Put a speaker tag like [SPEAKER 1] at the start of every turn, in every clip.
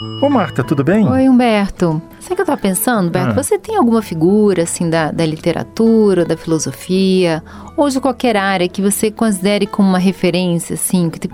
[SPEAKER 1] Ô Marta, tudo bem?
[SPEAKER 2] Oi, Humberto. Sabe o que eu estava pensando, Humberto? Ah. Você tem alguma figura, assim, da, da literatura, da filosofia, ou de qualquer área que você considere como uma referência, assim, que,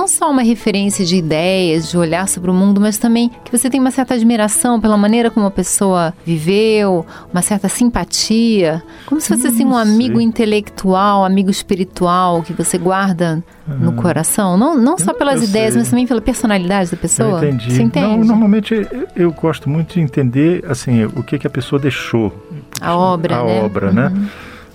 [SPEAKER 2] não só uma referência de ideias, de olhar sobre o mundo, mas também que você tem uma certa admiração pela maneira como a pessoa viveu, uma certa simpatia, como se fosse assim um amigo intelectual, amigo espiritual que você guarda no coração, não, não só pelas ideias, sei. mas também pela personalidade da pessoa.
[SPEAKER 1] Eu entendi. Você entende? Não, normalmente eu gosto muito de entender assim o que que a pessoa deixou.
[SPEAKER 2] A obra,
[SPEAKER 1] a
[SPEAKER 2] né?
[SPEAKER 1] obra, né? uhum. né?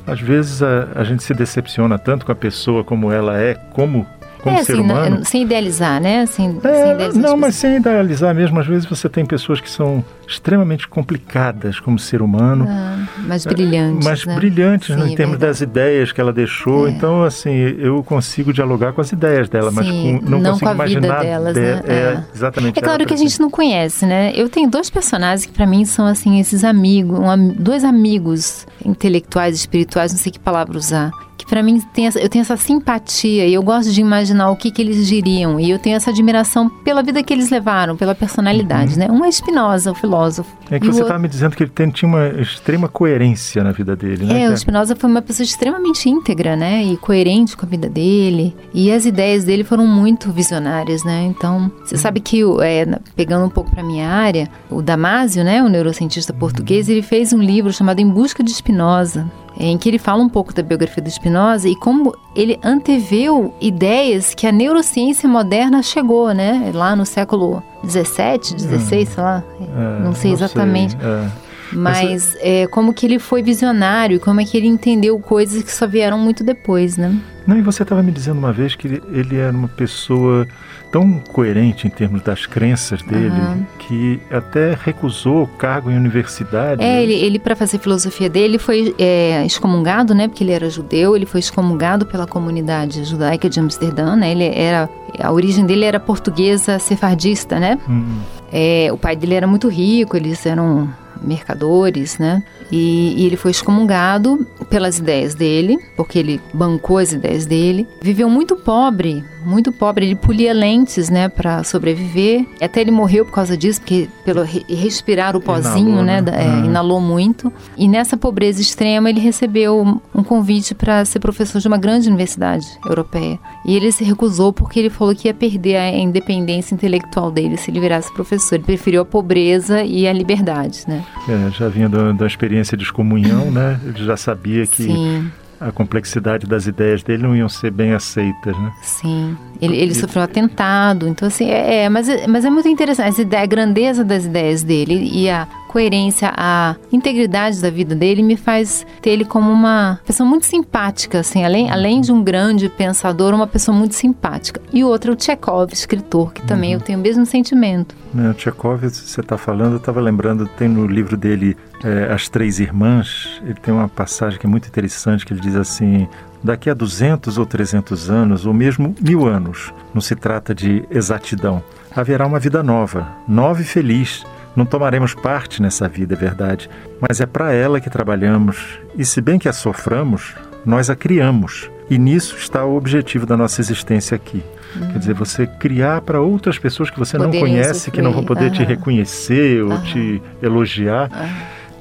[SPEAKER 1] Às vezes a, a gente se decepciona tanto com a pessoa como ela é, como como é, ser
[SPEAKER 2] assim,
[SPEAKER 1] humano.
[SPEAKER 2] sem idealizar, né? Sem,
[SPEAKER 1] é, sem idealizar não, mas sem idealizar mesmo. Às vezes você tem pessoas que são extremamente complicadas como ser humano.
[SPEAKER 2] Ah, mas brilhantes.
[SPEAKER 1] Mas
[SPEAKER 2] né?
[SPEAKER 1] brilhantes Sim, né, em é termos das ideias que ela deixou. É. Então, assim, eu consigo dialogar com as ideias dela, Sim, mas com, não,
[SPEAKER 2] não
[SPEAKER 1] consigo
[SPEAKER 2] com a
[SPEAKER 1] imaginar.
[SPEAKER 2] Vida delas, né?
[SPEAKER 1] É, é, exatamente.
[SPEAKER 2] É claro que a gente não conhece, né? Eu tenho dois personagens que para mim são assim esses amigos, um, dois amigos intelectuais, espirituais, não sei que palavra usar que para mim tem essa, eu tenho essa simpatia e eu gosto de imaginar o que, que eles diriam e eu tenho essa admiração pela vida que eles levaram, pela personalidade, uhum. né? Um é Spinoza, o filósofo.
[SPEAKER 1] É que você estava me dizendo que ele tem, tinha uma extrema coerência na vida dele, né?
[SPEAKER 2] É, o Spinoza foi uma pessoa extremamente íntegra, né? E coerente com a vida dele e as ideias dele foram muito visionárias, né? Então, você sabe que, é, pegando um pouco para minha área, o Damásio, né? O neurocientista português, ele fez um livro chamado Em Busca de Spinoza em que ele fala um pouco da biografia do Spinoza e como ele anteveu ideias que a neurociência moderna chegou, né? Lá no século 17, 16, sei lá, é, não sei exatamente. Não sei, é. Mas é, como que ele foi visionário, como é que ele entendeu coisas que só vieram muito depois, né?
[SPEAKER 1] Não, e você estava me dizendo uma vez que ele, ele era uma pessoa tão coerente em termos das crenças dele uhum. que até recusou o cargo em universidade.
[SPEAKER 2] É, ele, ele para fazer filosofia dele foi é, excomungado, né? Porque ele era judeu, ele foi excomungado pela comunidade judaica de Amsterdã, né? Ele era a origem dele era portuguesa sefardista, né? Uhum. É, o pai dele era muito rico, eles eram mercadores, né? E, e, ele foi excomungado pelas ideias dele, porque ele bancou as ideias dele. Viveu muito pobre, muito pobre. Ele polia lentes, né, para sobreviver. Até ele morreu por causa disso, porque pelo respirar o pozinho, inalou, né, né? É, uhum. inalou muito. E nessa pobreza extrema ele recebeu um convite para ser professor de uma grande universidade europeia. E ele se recusou porque ele falou que ia perder a independência intelectual dele se ele virasse professor. Ele preferiu a pobreza e a liberdade, né?
[SPEAKER 1] É, já vinha da, da experiência de excomunhão, né? Ele já sabia que Sim a complexidade das ideias dele não iam ser bem aceitas, né?
[SPEAKER 2] Sim. Ele, ele sofreu um atentado, então assim, é, é, mas, mas é muito interessante, a grandeza das ideias dele e a coerência, a integridade da vida dele me faz ter ele como uma pessoa muito simpática, assim, além, além de um grande pensador, uma pessoa muito simpática. E outro é o Chekhov, escritor, que também uhum. eu tenho o mesmo sentimento.
[SPEAKER 1] É, o Chekhov, você está falando, eu estava lembrando, tem no livro dele é, As Três Irmãs, ele tem uma passagem que é muito interessante, que ele diz assim, daqui a 200 ou 300 anos, ou mesmo mil anos, não se trata de exatidão, haverá uma vida nova, nova e feliz, não tomaremos parte nessa vida, é verdade, mas é para ela que trabalhamos, e se bem que a soframos, nós a criamos. E nisso está o objetivo da nossa existência aqui. Uhum. Quer dizer, você criar para outras pessoas que você não conhece, sofrer. que não vão poder uhum. te reconhecer ou uhum. te elogiar.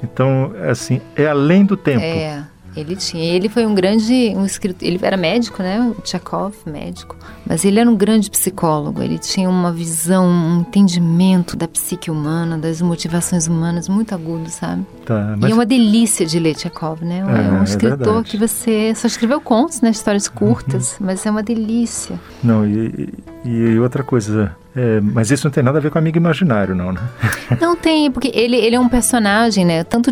[SPEAKER 1] Então, assim, é além do tempo.
[SPEAKER 2] É. Ele tinha, ele foi um grande, um escritor, ele era médico, né, o Tchakov, médico, mas ele era um grande psicólogo, ele tinha uma visão, um entendimento da psique humana, das motivações humanas muito agudo, sabe? Tá, mas... E é uma delícia de ler Tchakov, né? É, é um é escritor que você só escreveu contos, né, histórias curtas, uhum. mas é uma delícia.
[SPEAKER 1] Não, e, e outra coisa, é, mas isso não tem nada a ver com amigo imaginário, não, né?
[SPEAKER 2] Não tem, porque ele, ele é um personagem, né? Tanto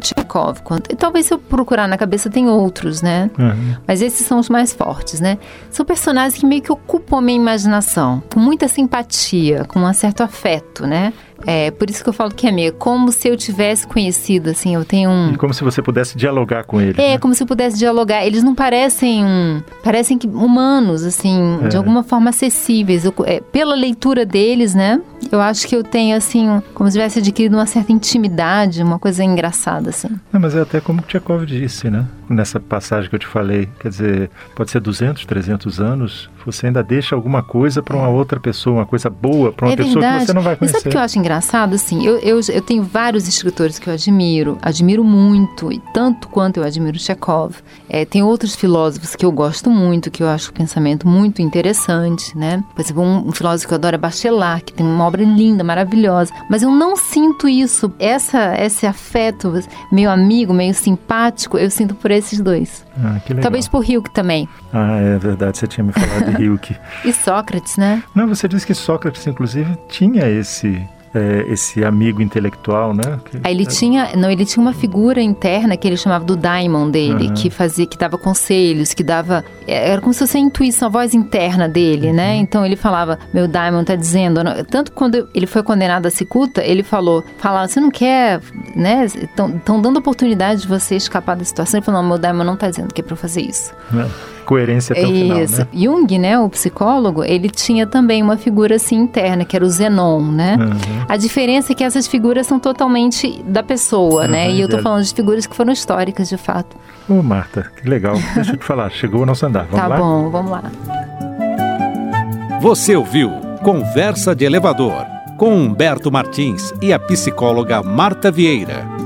[SPEAKER 2] Quanto. E talvez se eu procurar na cabeça tem outros, né? Uhum. Mas esses são os mais fortes, né? São personagens que meio que ocupam a minha imaginação, com muita simpatia, com um certo afeto, né? É, por isso que eu falo que é meio como se eu tivesse conhecido, assim, eu tenho um...
[SPEAKER 1] E como se você pudesse dialogar com eles.
[SPEAKER 2] É,
[SPEAKER 1] né?
[SPEAKER 2] como se eu pudesse dialogar. Eles não parecem, parecem que humanos, assim, é. de alguma forma acessíveis. Eu, é, pela leitura deles, né, eu acho que eu tenho, assim, como se tivesse adquirido uma certa intimidade, uma coisa engraçada, assim.
[SPEAKER 1] Não, mas é até como Tchekov disse, né? Nessa passagem que eu te falei. Quer dizer, pode ser 200, 300 anos, você ainda deixa alguma coisa para uma outra pessoa, uma coisa boa para uma
[SPEAKER 2] é
[SPEAKER 1] pessoa que você não vai conhecer.
[SPEAKER 2] E sabe o que eu acho engraçado? Assim, eu, eu, eu tenho vários escritores que eu admiro, admiro muito, e tanto quanto eu admiro Chekhov. É, tem outros filósofos que eu gosto muito, que eu acho o pensamento muito interessante, né? Por exemplo, um, um filósofo que eu adoro é Bachelard, que tem uma obra linda, maravilhosa. Mas eu não sinto isso, essa, esse afeto, meio amigo, meio simpático, eu sinto por esses dois.
[SPEAKER 1] Ah, que legal.
[SPEAKER 2] Talvez por Hilke também.
[SPEAKER 1] Ah, é verdade, você tinha me falado de Hilke.
[SPEAKER 2] e Sócrates, né?
[SPEAKER 1] Não, você disse que Sócrates, inclusive, tinha esse é, esse amigo intelectual, né?
[SPEAKER 2] Que, Aí ele é... tinha, não, ele tinha uma figura interna que ele chamava do daimon dele, uhum. que fazia, que dava conselhos, que dava, é, era como se fosse a intuição, a voz interna dele, né? uhum. né? Então ele falava, meu daimon tá dizendo, tanto quando ele foi condenado a cicuta, ele falou, falava, você não quer, né? Estão dando oportunidade de você escapar da situação. Ele falou, não, meu daimon não tá dizendo que é para fazer isso.
[SPEAKER 1] É coerência até o final, né?
[SPEAKER 2] Jung, né, o psicólogo, ele tinha também uma figura assim interna, que era o Zenon, né? Uhum. A diferença é que essas figuras são totalmente da pessoa, uhum, né? E eu tô falando de figuras que foram históricas, de fato.
[SPEAKER 1] Ô, Marta, que legal. Deixa eu te falar, chegou o nosso andar. Vamos
[SPEAKER 2] tá
[SPEAKER 1] lá?
[SPEAKER 2] Tá bom, vamos lá.
[SPEAKER 3] Você ouviu Conversa de Elevador com Humberto Martins e a psicóloga Marta Vieira.